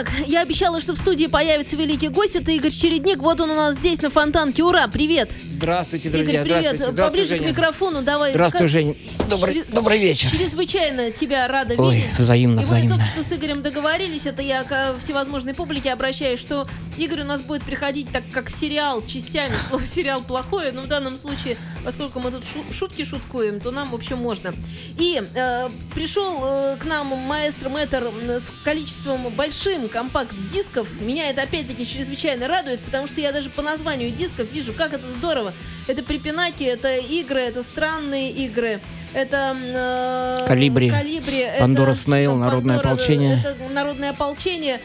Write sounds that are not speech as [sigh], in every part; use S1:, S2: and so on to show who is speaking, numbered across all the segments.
S1: Итак, я обещала, что в студии появится великий гость. Это Игорь Чередник. Вот он у нас здесь на Фонтанке. Ура, привет!
S2: Здравствуйте, друзья.
S1: Игорь, привет.
S2: Здравствуйте. Здравствуй,
S1: Поближе
S2: Женя.
S1: к микрофону давай.
S2: Здравствуй,
S1: Как-
S2: Жень. Добрый,
S1: Чрез-
S2: добрый вечер.
S1: Чрезвычайно тебя рада
S2: Ой,
S1: видеть.
S2: взаимно,
S1: И
S2: взаимно.
S1: мы только что с Игорем договорились, это я к всевозможной публике обращаюсь, что Игорь у нас будет приходить так, как сериал, частями. Слово сериал плохое, но в данном случае, поскольку мы тут шу- шутки шуткуем, то нам, в общем, можно. И э, пришел э, к нам маэстро Мэтр с количеством большим компакт-дисков. Меня это опять-таки чрезвычайно радует, потому что я даже по названию дисков вижу, как это здорово. Это припинаки, это игры, это странные игры. Это э,
S2: Калибри.
S1: Калибри, это
S2: Пандора Снейл,
S1: там
S2: Народное
S1: Пандора,
S2: ополчение.
S1: Это народное ополчение.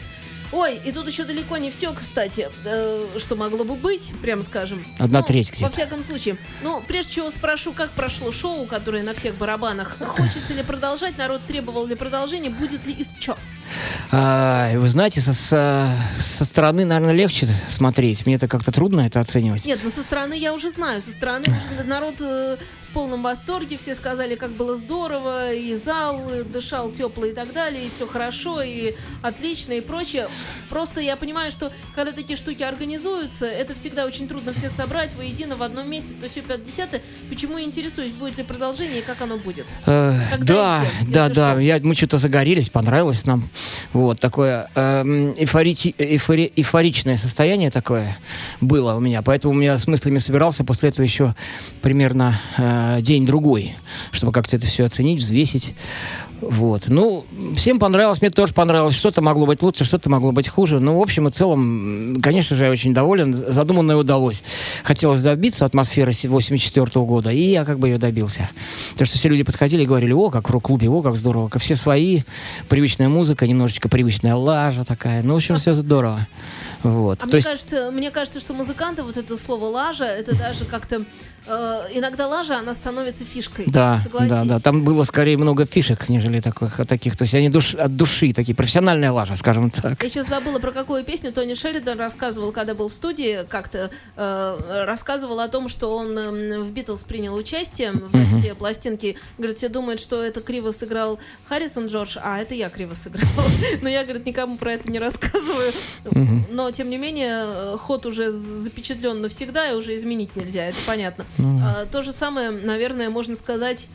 S1: Ой, и тут еще далеко не все, кстати, э, что могло бы быть, прямо скажем.
S2: Одна
S1: Ну,
S2: треть
S1: Во
S2: где-то.
S1: всяком случае. Ну, прежде чего спрошу, как прошло шоу, которое на всех барабанах. [laughs] Хочется ли продолжать? Народ требовал ли продолжения? Будет ли из чё?
S2: А, вы знаете, со, со, со стороны, наверное, легче смотреть. Мне это как-то трудно это оценивать.
S1: Нет, ну со стороны я уже знаю. Со стороны [laughs] народ э, полном восторге. Все сказали, как было здорово. И зал э, дышал тепло и так далее. И все хорошо, и отлично, и прочее. Просто я понимаю, что когда такие штуки организуются, это всегда очень трудно всех собрать воедино в одном месте. То все 50 Почему я интересуюсь, будет ли продолжение и как оно будет?
S2: Э, да,
S1: и где,
S2: да,
S1: если
S2: да.
S1: что.
S2: Я, мы что-то загорелись, понравилось нам. Вот такое эм, эйфорити- эйфори- эйфоричное состояние такое было у меня. Поэтому я с мыслями собирался после этого еще примерно э, день-другой, чтобы как-то это все оценить, взвесить. Вот. Ну, всем понравилось, мне тоже понравилось. Что-то могло быть лучше, что-то могло быть хуже. Ну, в общем и целом, конечно же, я очень доволен. Задуманное удалось. Хотелось добиться атмосферы 84 года, и я как бы ее добился. Потому что все люди подходили и говорили, о, как в рок-клубе, о, как здорово. Как все свои, привычная музыка, немножечко привычная лажа такая. Ну, в общем, все здорово. Вот.
S1: А
S2: То
S1: мне,
S2: есть,
S1: кажется, мне кажется, что музыканты, вот это слово лажа, это даже как-то... э, иногда лажа, она становится фишкой.
S2: да,
S1: Согласись.
S2: да, да. Там было скорее много фишек, нежели таких. таких. То есть они душ- от души такие, профессиональная лажа, скажем так.
S1: Я сейчас забыла, про какую песню Тони Шеридан рассказывал, когда был в студии, как-то э, рассказывал о том, что он э, в Битлз принял участие в записи пластинки. Говорит, все думают, что это криво сыграл Харрисон Джордж, а это я криво сыграл. [laughs] Но я, говорит, никому про это не рассказываю. Но, тем не менее, э, ход уже запечатлен навсегда, и уже изменить нельзя, это понятно. А, То же самое, наверное, можно сказать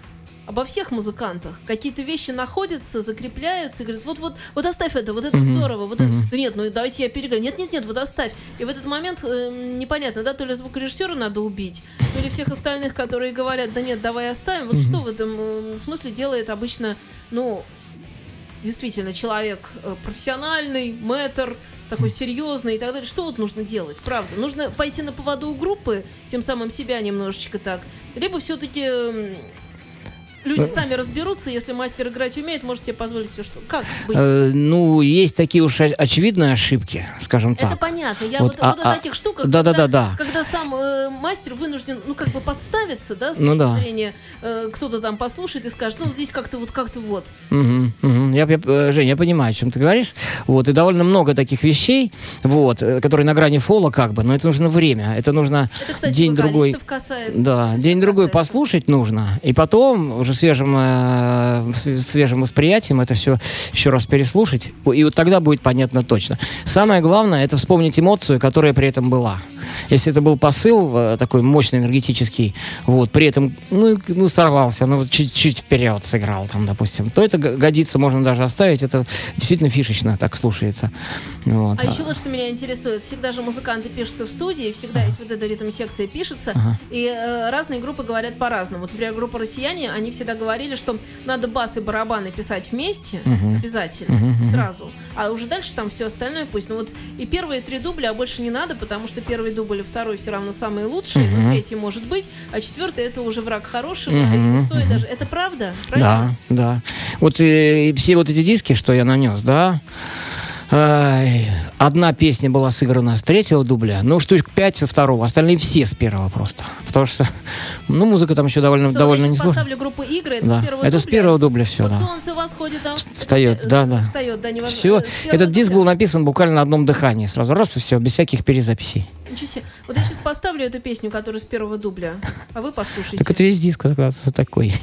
S1: обо всех музыкантах. Какие-то вещи находятся, закрепляются, и говорят, вот, вот, вот оставь это, вот это здорово, вот это- да нет, ну давайте я переговорю, нет, нет, нет, вот оставь. И в этот момент э, непонятно, да, то ли звукорежиссера надо убить, то ли всех остальных, которые говорят, да нет, давай оставим. Вот что в этом э, смысле делает обычно, ну, действительно, человек э, профессиональный, мэтр, такой серьезный и так далее. Что вот нужно делать? Правда, нужно пойти на поводу у группы, тем самым себя немножечко так, либо все-таки люди сами разберутся, если мастер играть умеет, может себе позволить все что. Как быть?
S2: Э, ну, есть такие уж очевидные ошибки, скажем
S1: Это
S2: так.
S1: понятно. Я
S2: Вот,
S1: вот,
S2: а-
S1: вот о
S2: а-
S1: таких штуках,
S2: да-да-да-да.
S1: когда, когда сам э, мастер вынужден, ну, как бы подставиться, да, с
S2: Ну
S1: точки
S2: да.
S1: зрения, э, кто-то там послушает и скажет, ну, здесь как-то вот, как-то вот.
S2: Мгм, мгм. Я, я, э, Жень, я понимаю, о чем ты говоришь. Вот, и довольно много таких вещей, вот, э, которые на грани фола как бы, но это нужно время, это нужно
S1: Это, кстати,
S2: день-другой.
S1: вокалистов касается.
S2: Да, день-другой послушать нужно, и потом уже свежим, э, свежим восприятием это все еще раз переслушать, и вот тогда будет понятно точно. Самое главное, это вспомнить эмоцию, которая при этом была. Если это был посыл э, такой мощный, энергетический, вот, при этом, ну, ну сорвался, ну, чуть-чуть вперед сыграл, там, допустим, то это годится, можно даже оставить, это действительно фишечно так слушается. Вот.
S1: А еще вот что меня интересует. Всегда же музыканты пишутся в студии, всегда есть вот эта ритм-секция пишется, и э, разные группы говорят по-разному. Вот, например, группа «Россияне», они всегда говорили, что надо бас и барабаны писать вместе, обязательно, сразу. А уже дальше там все остальное пусть. Ну вот и первые три дубля, а больше не надо, потому что первый дубль и второй все равно самые лучшие, но третий может быть, а четвертый это уже враг хорошего, и не стоит даже. Это правда?
S2: Да,
S1: Правильно?
S2: да. Вот э, и все вот эти диски, что я нанес, да,
S3: Одна песня была сыграна с третьего дубля, ну, штук пять со второго, остальные все с первого просто. Потому что, ну, музыка там еще довольно,
S1: Что,
S3: довольно несложная.
S1: поставлю группу игры, это
S3: Да,
S1: с первого
S3: это с
S1: дубля.
S3: первого дубля все,
S1: Вот
S3: да.
S1: солнце восходит, там
S3: Встает,
S1: с-
S3: да, да.
S1: Встает, да, невозможно.
S3: Все,
S1: С первого
S3: этот диск
S1: дубля.
S3: был написан буквально на одном дыхании. Сразу раз и все, без всяких перезаписей.
S1: Ничего себе. Вот я сейчас поставлю эту песню, которая с первого дубля, а вы послушайте.
S3: Так это весь диск как раз такой.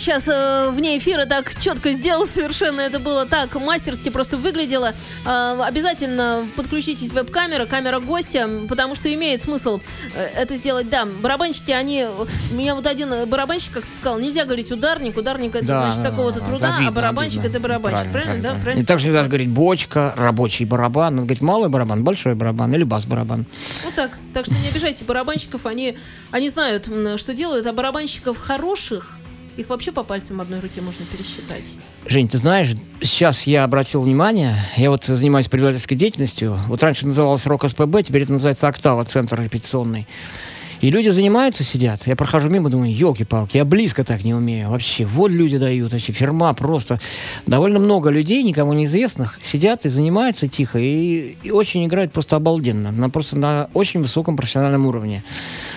S1: Сейчас э, вне эфира так четко сделал совершенно. Это было так мастерски просто выглядело. Э, обязательно подключитесь веб-камера, камера гостя, потому что имеет смысл э, это сделать. Да, барабанщики, они... У меня вот один барабанщик как-то сказал, нельзя говорить ударник. Ударник это значит такого-то труда, а барабанщик это барабанщик. Правильно, да? Правильно
S3: И также надо говорить бочка, рабочий барабан. Надо говорить малый барабан, большой барабан или бас-барабан.
S1: Вот так. Так что не обижайте барабанщиков, они, они знают, что делают, а барабанщиков хороших, их вообще по пальцам одной руки можно пересчитать.
S3: Жень, ты знаешь, сейчас я обратил внимание, я вот занимаюсь преподавательской деятельностью. Вот раньше называлось Рок СПБ, теперь это называется Октава, центр репетиционный. И люди занимаются, сидят. Я прохожу мимо, думаю, елки-палки, я близко так не умею. Вообще, вот люди дают, вообще, фирма просто. Довольно много людей, никому неизвестных, сидят и занимаются тихо, и, и очень играют просто обалденно. На, просто на очень высоком профессиональном уровне.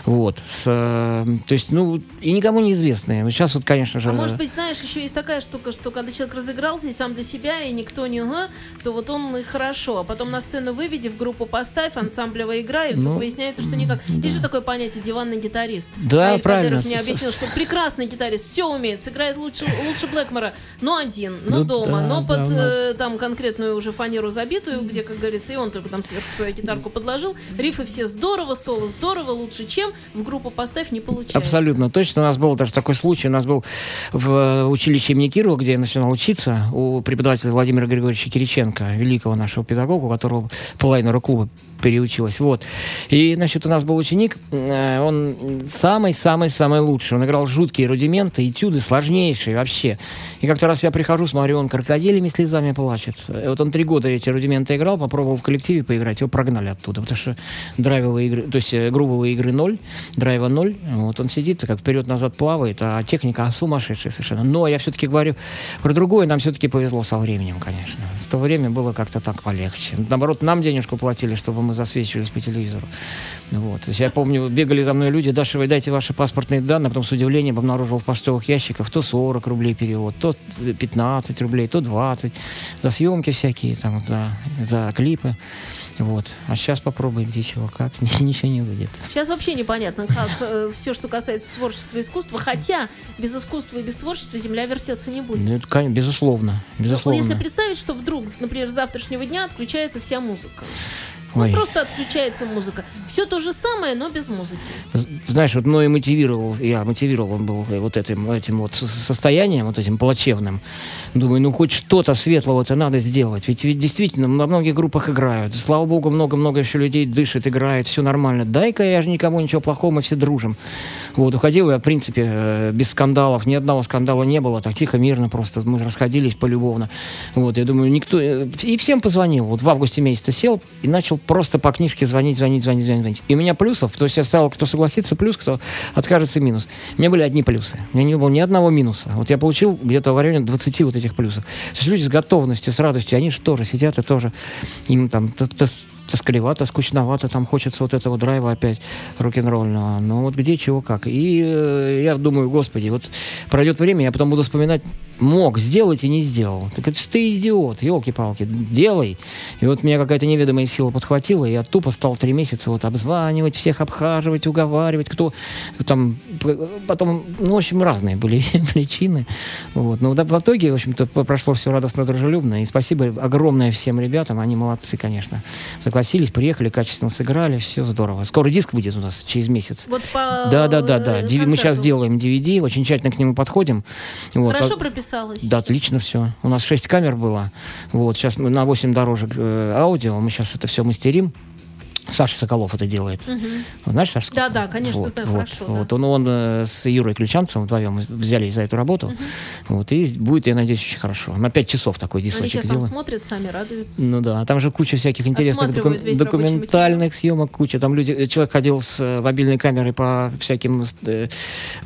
S3: Вот. С, э, то есть, ну, и никому неизвестные. Сейчас вот, конечно же...
S1: А может быть, знаешь, еще есть такая штука, что когда человек разыгрался и сам для себя, и никто не ага, то вот он и хорошо. А потом на сцену выведи, в группу поставь, ансамблевая игра, и
S3: Ну,
S1: выясняется, что никак. Есть же такое понятие называете диванный гитарист.
S2: Да,
S1: Аэль
S2: правильно.
S1: Кадыров мне объяснил, что прекрасный гитарист, все умеет, сыграет лучше, лучше Блэкмора, но один, но
S2: Ну
S1: дома,
S2: да,
S1: но
S2: да,
S1: под
S2: нас-
S1: э, там конкретную уже фанеру забитую, где, как говорится, и он только там сверху свою гитарку подложил. Рифы все здорово, соло здорово, лучше, чем в группу поставь не получается.
S2: Абсолютно точно. У нас был даже такой случай. У нас был в э, училище имени Кирова, где я начинал учиться, у преподавателя Владимира Григорьевича Кириченко, великого нашего педагога, у которого половина клуба переучилась. Вот. И, значит, у нас был ученик, э, он самый-самый-самый лучший. Он играл жуткие рудименты, этюды сложнейшие вообще. И как-то раз я прихожу, смотрю, он крокодилями слезами плачет. И вот он три года эти рудименты играл, попробовал в коллективе поиграть, его прогнали оттуда, потому что драйвовые игры, то есть э, грувовые игры ноль, драйва ноль. Вот он сидит, как вперед-назад плавает, а техника сумасшедшая совершенно. Но я все-таки говорю про другое, нам все-таки повезло со временем, конечно. В то время было как-то так полегче. Наоборот, нам денежку платили, чтобы мы засвечивались по телевизору. Вот. То есть я помню, бегали за мной люди, Даша, вы дайте ваши паспортные данные, потом с удивлением обнаружил в почтовых ящиках то 40 рублей перевод, то 15 рублей, то 20. За съемки всякие, там, за, за клипы. Вот. А сейчас попробуй, где чего, как, [laughs] ничего не выйдет.
S1: Сейчас вообще непонятно, как все, что касается творчества и искусства, хотя без искусства и без творчества земля вертеться не будет.
S2: Ну, это, конечно, безусловно,
S1: Ну,
S2: безусловно.
S1: Если представить, что вдруг, например, с завтрашнего дня отключается вся музыка. Ну, просто отключается музыка. Все то же самое, но без музыки.
S2: Знаешь, вот мной мотивировал, я мотивировал был э, вот этим, этим вот со- состоянием, вот этим плачевным. Думаю, ну хоть что-то светлого-то надо сделать. Ведь, ведь действительно на многих группах играют. Слава богу, много-много еще людей дышит, играет, все нормально. Дай-ка я же никому ничего плохого, мы все дружим. Вот, уходил я, в принципе, э, без скандалов. Ни одного скандала не было. Так тихо, мирно просто. Мы расходились полюбовно. Вот, я думаю, никто... э, И всем позвонил. Вот в августе месяце сел и начал просто по книжке звонить, звонить, звонить, звонить. звонить. И у меня плюсов, то есть я ставил, кто согласится, плюс, кто откажется, минус. У меня были одни плюсы. У меня не было ни одного минуса. Вот я получил где-то в районе 20 вот этих плюсов. То есть люди с готовностью, с радостью, они же тоже сидят и тоже им там тоскливато, скучновато, там хочется вот этого драйва опять рок-н-ролльного. Но вот где, чего, как. И э, я думаю, господи, вот пройдет время, я потом буду вспоминать, мог сделать и не сделал. Так это ж ты идиот, елки-палки, делай. И вот меня какая-то неведомая сила подхватила, и я тупо стал три месяца вот обзванивать, всех обхаживать, уговаривать, кто там, потом, ну, в общем, разные были [laughs] причины. Вот. Но в итоге, в общем-то, прошло все радостно, дружелюбно. И спасибо огромное всем ребятам, они молодцы, конечно. Согласились, приехали, качественно сыграли, все здорово. Скоро диск выйдет у нас через месяц.
S1: Вот по
S2: Да, да, да, да.
S1: э,
S2: Мы сейчас делаем DVD, очень тщательно к нему подходим. Вот.
S1: Хорошо
S2: Со-
S1: прописалось.
S2: да, отлично все. У нас 6 камер было. Вот, сейчас мы на 8 дорожек э, аудио. Мы сейчас это все мастерим. Саша Соколов это делает. Знаешь, Саша Соколов?
S1: Да, да, конечно,
S2: вот,
S1: знаю,
S2: вот,
S1: хорошо, да.
S2: Вот он, он э, с Юрой Ключанцевым вдвоем взялись за эту работу. Вот, и будет, я надеюсь, очень хорошо. На 5 часов такой
S1: Они
S2: дисочек
S1: сейчас там
S2: делаем.
S1: смотрят, сами радуются.
S2: Ну да, а там же куча всяких интересных
S1: рабочий
S2: документальных съемок, куча. Там люди, э, человек ходил с э, мобильной камерой по всяким э,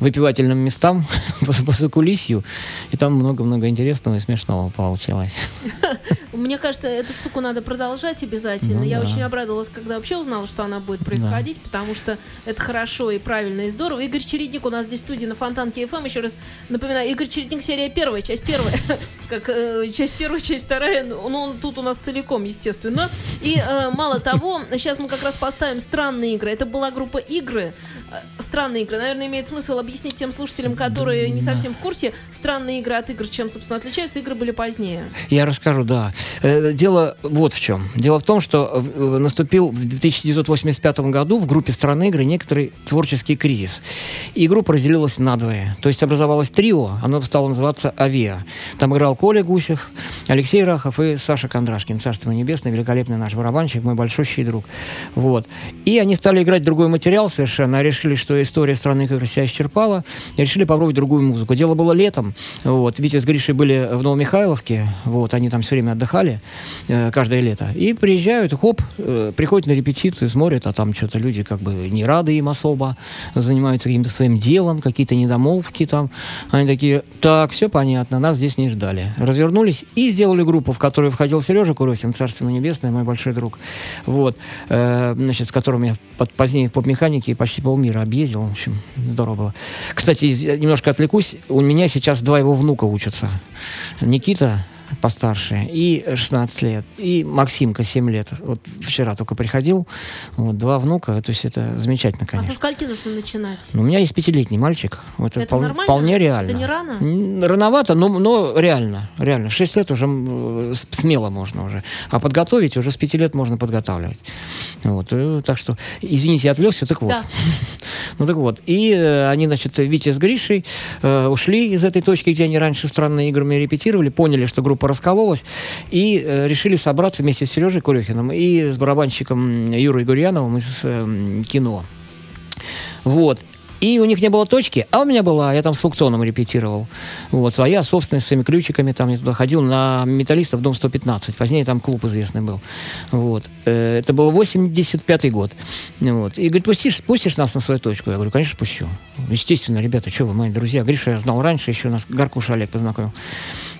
S2: выпивательным местам, [laughs] по, по закулисью, и там много-много интересного и смешного получилось. [laughs]
S1: Мне кажется, эту штуку надо продолжать обязательно.
S2: Ну
S1: Я
S2: да.
S1: очень обрадовалась, когда вообще узнала, что она будет происходить, потому что это хорошо и правильно и здорово. Игорь Чередник у нас здесь в студии на Фонтанке ФМ. Еще раз напоминаю, Игорь Чередник серия первая, часть первая. [laughs] Как э, часть первая, часть вторая. Ну, ну, он тут у нас целиком, естественно. И э, мало того, сейчас мы как раз поставим странные игры. Это была группа игры. Э, Странные игры. Наверное, имеет смысл объяснить тем слушателям, которые не совсем в курсе, странные игры от игр чем, собственно, отличаются. Игры были позднее.
S2: Я расскажу, да. Э, Дело вот в чем. Дело в том, что э, наступил в 1985 году в группе страны игры некоторый творческий кризис. И группа разделилась надвое. То есть образовалось трио, оно стало называться «Авиа». Там играл Коля Гусев, Алексей Рахов и Саша Кондрашкин. Царство небесное, великолепный наш барабанщик, мой большущий друг. Вот. И они стали играть другой материал совершенно. Решили, что история страны игр себя исчерпала. И решили попробовать другую музыку. Дело было летом. Вот. Витя с Гришей были в Новомихайловке. Вот. Они там все время отдыхали э, каждое лето. И приезжают, хоп, э, приходят на репетицию, смотрят, а там что-то люди как бы не рады им особо, занимаются каким-то своим делом, какие-то недомолвки там. Они такие, так, все понятно, нас здесь не ждали. Развернулись и сделали группу, в которую входил Сережа Курохин, Царство ему небесное, мой большой друг. Вот. Э, значит, с которым я под- позднее в поп-механике почти полмира объездил. В общем, здорово было. Кстати, немножко отвлекусь. У меня сейчас два его внука учатся. Никита постарше, и 16 лет, и Максимка 7 лет. Вот вчера только приходил, вот, два внука, то есть это замечательно,
S1: А
S2: конечно.
S1: со скольки нужно начинать?
S2: Ну, у меня есть пятилетний мальчик. Вот
S1: Это
S2: вполне,
S1: нормально?
S2: вполне реально.
S1: Это не рано?
S2: Рановато, но, но реально. Реально. В 6 лет уже с- смело можно уже. А подготовить уже с 5 лет можно подготавливать. Вот. э, Так что, извините, я отвлекся, так вот.
S1: Да. [laughs]
S2: Ну так вот. И э, они, значит, Витя с Гришей э, ушли из этой точки, где они раньше странными играми репетировали, поняли, что группа раскололась, и э, решили собраться вместе с Сережей Курехиным и с барабанщиком Юрой Гурьяновым из э, кино. Вот. И у них не было точки, а у меня была, я там с аукционом репетировал. Вот, своя собственность, с своими ключиками, там я туда ходил на металлистов дом 115, позднее там клуб известный был. Вот. Э, Это был 85-й год. Вот. И говорит, пустишь, пустишь нас на свою точку? Я говорю, конечно, пущу. Естественно, ребята, что вы, мои друзья. Гриша я знал раньше, еще нас Гаркуша Олег познакомил.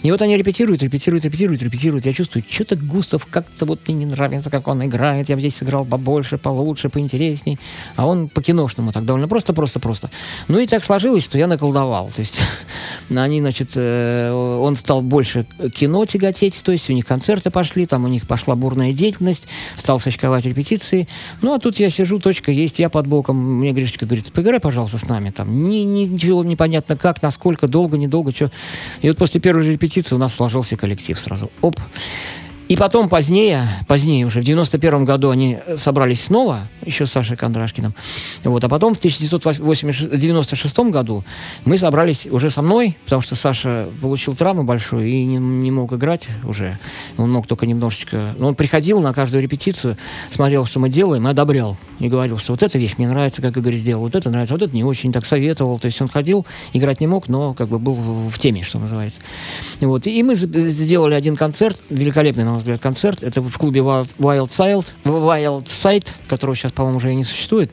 S2: И вот они репетируют, репетируют, репетируют, репетируют. Я чувствую, что-то Густав как-то вот мне не нравится, как он играет. Я бы здесь сыграл побольше, получше, поинтересней. А он по-киношному так довольно просто, просто. Ну и так сложилось, что я наколдовал. То есть [laughs] они, значит, э, он стал больше кино тяготеть, то есть у них концерты пошли, там у них пошла бурная деятельность, стал сочковать репетиции. Ну а тут я сижу, точка есть, я под боком. Мне Гришечка говорит, поиграй, пожалуйста, с нами. Там ни- ничего непонятно как, насколько, долго, недолго, что. И вот после первой же репетиции у нас сложился коллектив сразу. Оп. И потом позднее, позднее уже, в 91 году они э, собрались снова, еще с Сашей Кондрашкиным. Вот, а потом в 1996 году мы собрались уже со мной, потому что Саша получил травму большую и не, не мог играть уже. Он мог только немножечко... Но он приходил на каждую репетицию, смотрел, что мы делаем, и одобрял. И говорил, что вот эта вещь мне нравится, как Игорь сделал, вот это нравится, вот это не очень, так советовал. То есть он ходил, играть не мог, но как бы был в, в теме, что называется. Вот. И мы сделали один концерт, великолепный, на мой взгляд, концерт. Это в клубе Wild, Wild Side, Wild Side, которого сейчас, по-моему, уже и не существует.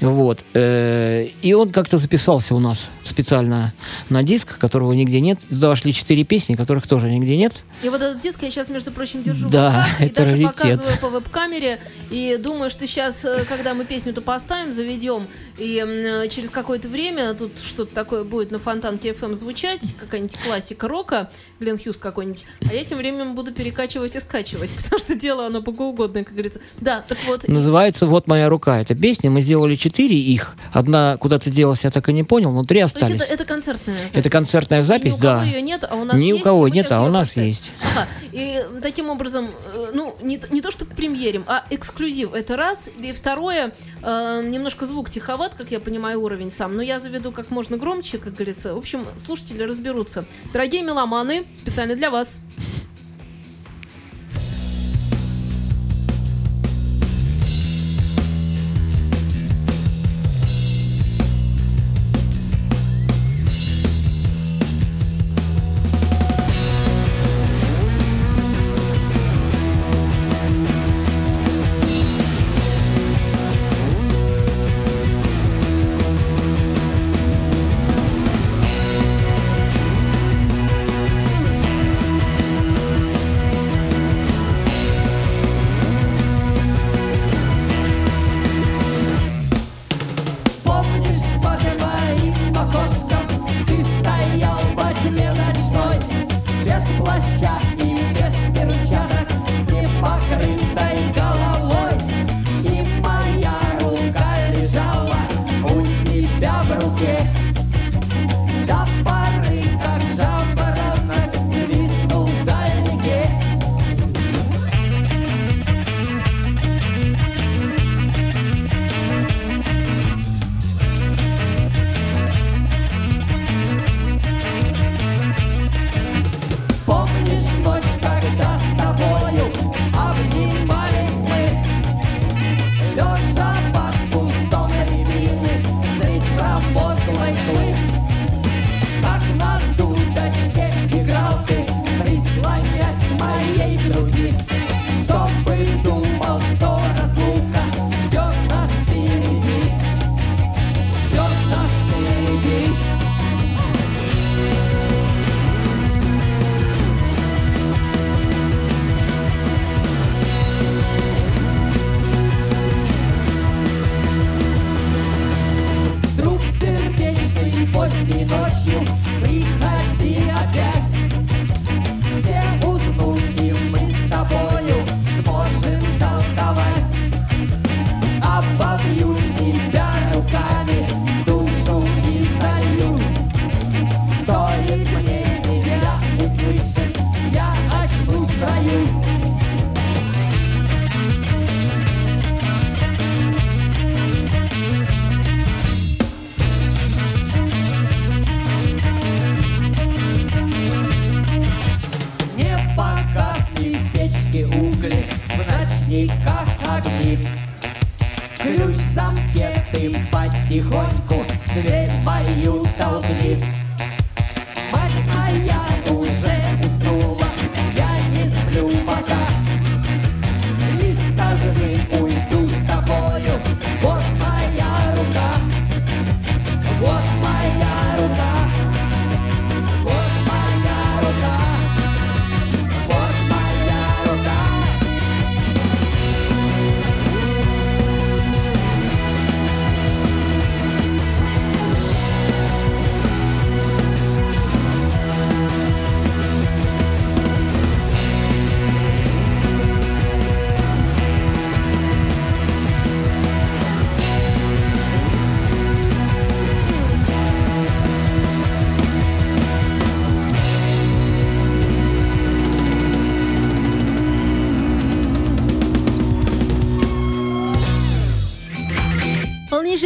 S2: Вот. Э, И он как-то записался у нас специально на диск, которого нигде нет. Туда вошли четыре песни, которых тоже нигде нет.
S1: И вот этот диск я сейчас, между прочим, держу
S2: Да,
S1: в руках и
S2: это
S1: даже
S2: раритет.
S1: показываю по веб-камере. И думаю, что сейчас, э, когда мы песню-то поставим, заведем, и э, через какое-то время тут что-то такое будет на Фонтанке FM звучать, какая-нибудь классика рока, Глен Хьюз какой-нибудь, а я тем временем буду перекачивать и скачивать, [laughs] потому что дело оно богоугодное, как говорится. Да, так вот,
S2: Называется «Вот моя рука». Это песня. Мы сделали четыре их. Одна куда-то делась, я так и не понял, но три
S1: то есть
S2: остались.
S1: это, это концертная запись.
S2: Это концертная запись,
S1: Ни у кого
S2: да.
S1: ее нет, а у нас
S2: Ни у
S1: есть,
S2: кого
S1: и мы
S2: нет, а у нас
S1: поставим.
S2: есть.
S1: Ага. И таким образом, э, ну, не, не то, что премьерим, а эксклюзив. Это раз. И второе, э, немножко звук тиховат, как я понимаю, уровень сам. Но я заведу как можно громче, как говорится. В общем, слушатели разберутся. Дорогие меломаны, специально для вас.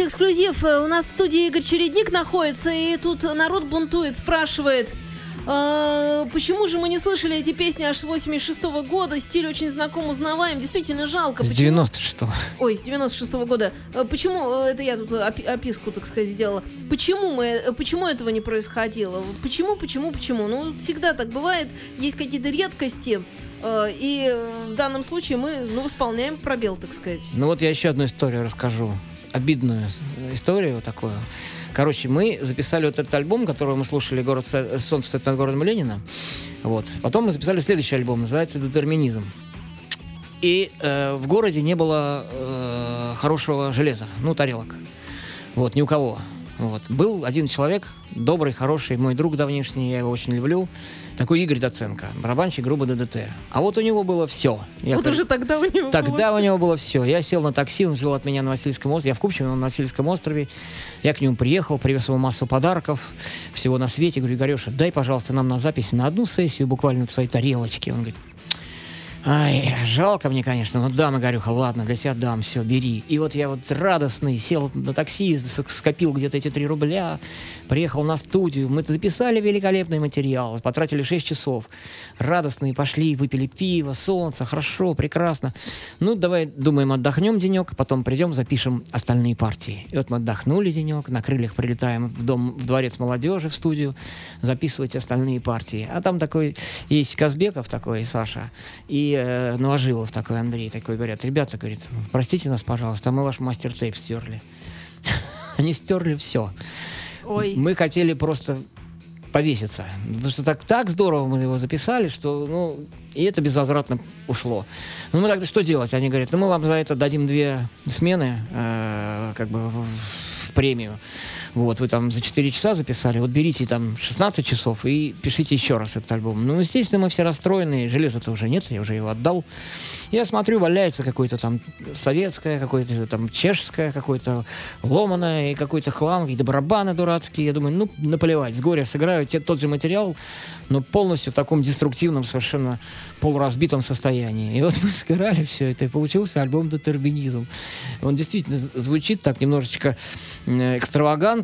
S1: Эксклюзив. Э, У нас в студии Игорь Чередник находится, и тут народ бунтует, спрашивает, «Э, почему же мы не слышали эти песни аж с 86 года? Стиль очень знаком, узнаваем. Действительно жалко.
S2: С
S1: Почему-
S2: 96-го.
S1: Ой, с 96 года. Э, Почему, э, это я тут опи- описку, так сказать, сделала. Почему мы, э, почему этого не происходило? Почему, почему, почему? Ну, всегда так бывает. Есть какие-то редкости. э, И в данном случае мы, ну, восполняем пробел, так сказать.
S2: Ну вот я еще одну историю расскажу. Обидную историю такую. Короче, мы записали вот этот альбом, который мы слушали «Город Со- «Солнце стоит над городом Ленина». Вот. Потом мы записали следующий альбом, называется «Детерминизм». И э, в городе не было э, хорошего железа, ну, тарелок. Вот, ни у кого. Вот. Был один человек, добрый, хороший, мой друг давнишний, я его очень люблю, такой Игорь Доценко, барабанщик группы ДДТ. А вот у него было все. Я
S1: вот
S2: говорю,
S1: уже тогда у него
S2: Тогда
S1: было
S2: у него было все. Я сел на такси, он жил от меня на Васильском острове. Я в Купчино, он на Васильском острове. Я к нему приехал, привез ему массу подарков, всего на свете. Говорю, Игореша, дай, пожалуйста, нам на запись на одну сессию буквально свои тарелочки. Он говорит, Ай, жалко мне, конечно, но дам, Игорюха, ладно, для тебя дам, все, бери. И вот я вот радостный сел на такси, скопил где-то эти три рубля, приехал на студию, мы записали великолепный материал, потратили 6 часов. Радостные пошли, выпили пиво, солнце, хорошо, прекрасно. Ну, давай, думаем, отдохнем денек, потом придем, запишем остальные партии. И вот мы отдохнули денек, на крыльях прилетаем в дом, в дворец молодежи, в студию, записывать остальные партии. А там такой есть Казбеков такой, Саша, и э, Новожилов такой Андрей, такой говорят, ребята, говорит, простите нас, пожалуйста, мы ваш мастер-тейп стерли. [laughs] Они стерли все.
S1: Ой.
S2: Мы хотели просто повеситься. Потому что так, так здорово мы его записали, что, ну, и это безвозвратно ушло. Ну, мы тогда что делать? Они говорят, ну, мы вам за это дадим две смены, э, как бы, в, в премию. Вот, вы там за 4 часа записали, вот берите там 16 часов и пишите еще раз этот альбом. Ну, естественно, мы все расстроены, железа-то уже нет, я уже его отдал. Я смотрю, валяется какое-то там советское, какое-то там чешское, какое-то ломаное, и какой-то хлам, какие-то барабаны дурацкие. Я думаю, ну, наплевать, с горя сыграю те, тот же материал, но полностью в таком деструктивном, совершенно полуразбитом состоянии. И вот мы сыграли все это, и получился альбом «Детерминизм». Он действительно звучит так немножечко э,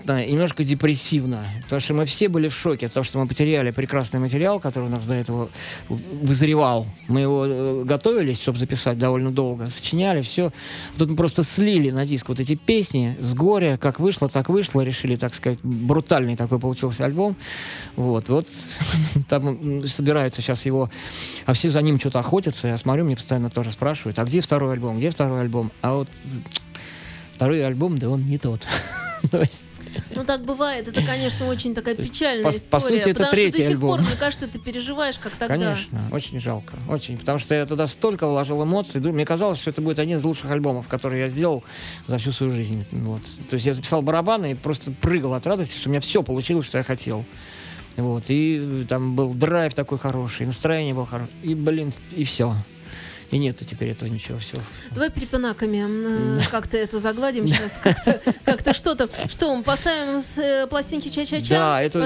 S2: экстравагантно и немножко депрессивно, потому что мы все были в шоке от того, что мы потеряли прекрасный материал, который у нас до этого вызревал. Мы его э, готовились, чтобы записать довольно долго, сочиняли, все. Тут мы просто слили на диск вот эти песни с горя, как вышло, так вышло, решили, так сказать, брутальный такой получился альбом. Вот, вот [laughs] там собираются сейчас его, а все за ним что-то охотятся, я смотрю, мне постоянно тоже спрашивают, а где второй альбом, где второй альбом? А вот второй альбом, да он не тот. [laughs] То есть
S1: Ну, так бывает. Это, конечно, очень такая печальная
S2: по-
S1: история.
S2: по сути, это
S1: потому что
S2: третий
S1: до сих
S2: альбом.
S1: пор, мне кажется, ты переживаешь, как тогда.
S2: Конечно, очень жалко, очень, потому что я туда столько вложил эмоций, мне казалось, что это будет один из лучших альбомов, которые я сделал за всю свою жизнь, вот. То есть я записал барабаны и просто прыгал от радости, что у меня все получилось, что я хотел. Вот, и там был драйв такой хороший, настроение было хорошее, и, блин, и все. И нету теперь этого ничего, все.
S1: Давай перепинаками э, как-то это загладим сейчас, как-то как что-то. Что, мы поставим с э, пластинки Ча-Ча-Ча?
S2: Да, это?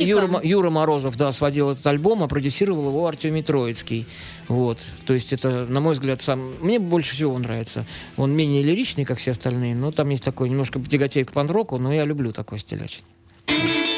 S2: Юра, Мо- Юра Морозов, да, сводил этот альбом, а продюсировал его Артемий Троицкий. Вот. То есть это, на мой взгляд, сам... Мне больше всего нравится. Он менее лиричный, как все остальные, но там есть такой, немножко тяготеет к панк-року, но я люблю такой стиль очень.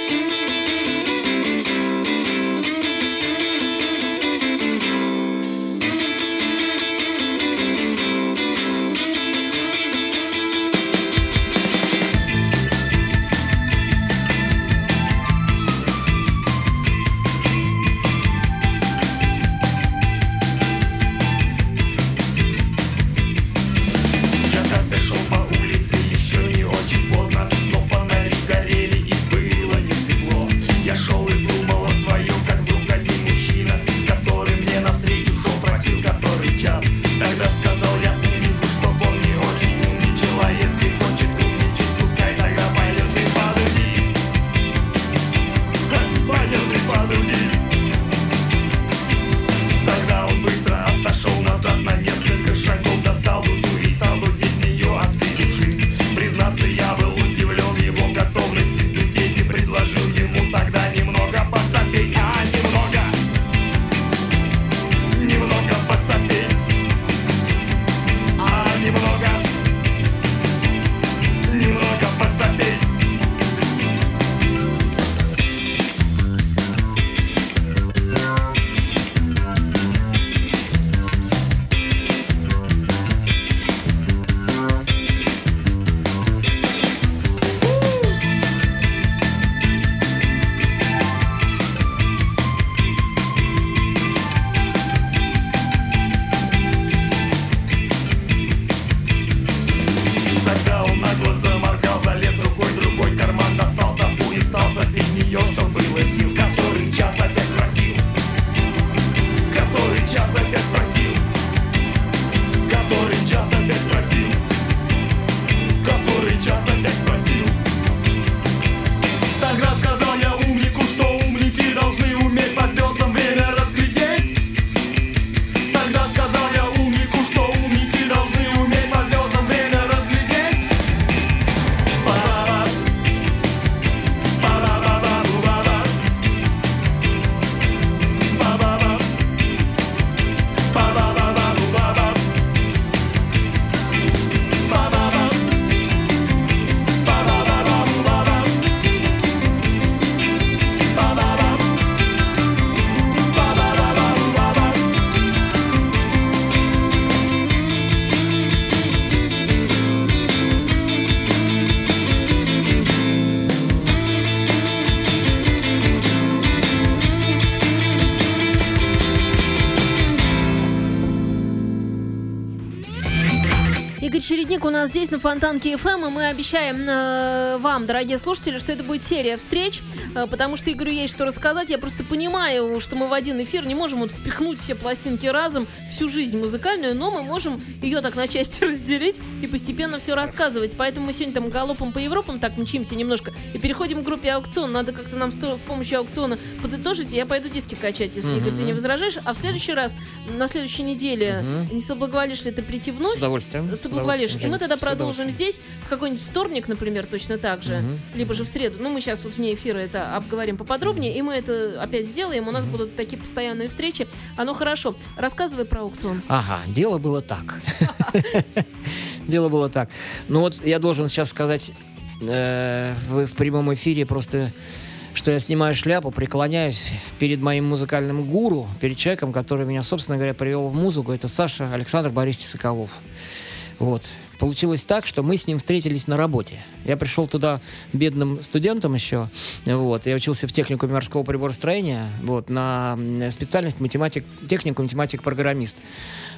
S1: Игорь Чередник у нас здесь на Фонтанке ФМ, и мы обещаем э, вам, дорогие слушатели, что это будет серия встреч, э, потому что Игорю есть что рассказать. Я просто понимаю, что мы в один эфир не можем вот впихнуть все пластинки разом, всю жизнь музыкальную, но мы можем ее так на части [laughs] разделить и постепенно все рассказывать. Поэтому мы сегодня там галопом по Европам так мчимся немножко и переходим к группе аукцион. Надо как-то нам с помощью аукциона подытожить, и я пойду диски качать, если, Игорь, ты не возражаешь. А в следующий раз, на следующей неделе, не соблаговолишь ли ты прийти
S2: С
S1: вновь?
S2: удовольствием. с удовольствием,
S1: И мы тогда продолжим здесь, в какой-нибудь вторник, например, точно так же, либо же в среду. Ну, мы сейчас вот вне эфира это обговорим поподробнее, и мы это опять сделаем. У нас будут такие постоянные встречи. Оно хорошо. Рассказывай про аукцион.
S2: Ага, дело было так. [laughs] Дело было так. Ну вот я должен сейчас сказать э, в, в прямом эфире просто, что я снимаю шляпу, преклоняюсь перед моим музыкальным гуру, перед человеком, который меня, собственно говоря, привел в музыку. Это Саша Александр Борисович Соколов. Вот. Получилось так, что мы с ним встретились на работе. Я пришел туда бедным студентом еще. Вот. Я учился в техникуме морского приборостроения. Вот. На специальность математик, техникум математик-программист.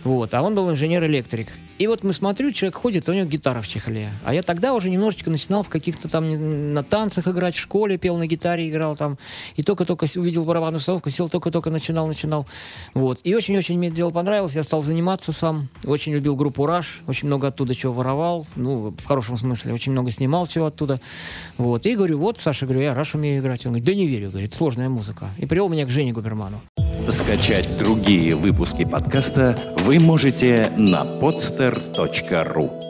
S2: Вот. А он был инженер-электрик. И вот мы смотрю, человек ходит, у него гитара в чехле. А я тогда уже немножечко начинал в каких-то там на танцах играть, в школе пел, на гитаре играл там. И только-только увидел барабанную установку, сел, только-только начинал, начинал. Вот. И очень-очень мне это дело понравилось. Я стал заниматься сам. Очень любил группу Rush. Очень много оттуда чего воровал. Ну, в хорошем смысле. Очень много снимал чего оттуда. Вот. И говорю, вот, Саша, говорю, я Rush умею играть. Он говорит, да не верю, говорит, сложная музыка. И привел меня к Жене Губерману.
S4: Скачать другие выпуски подкаста вы можете на podster.ru.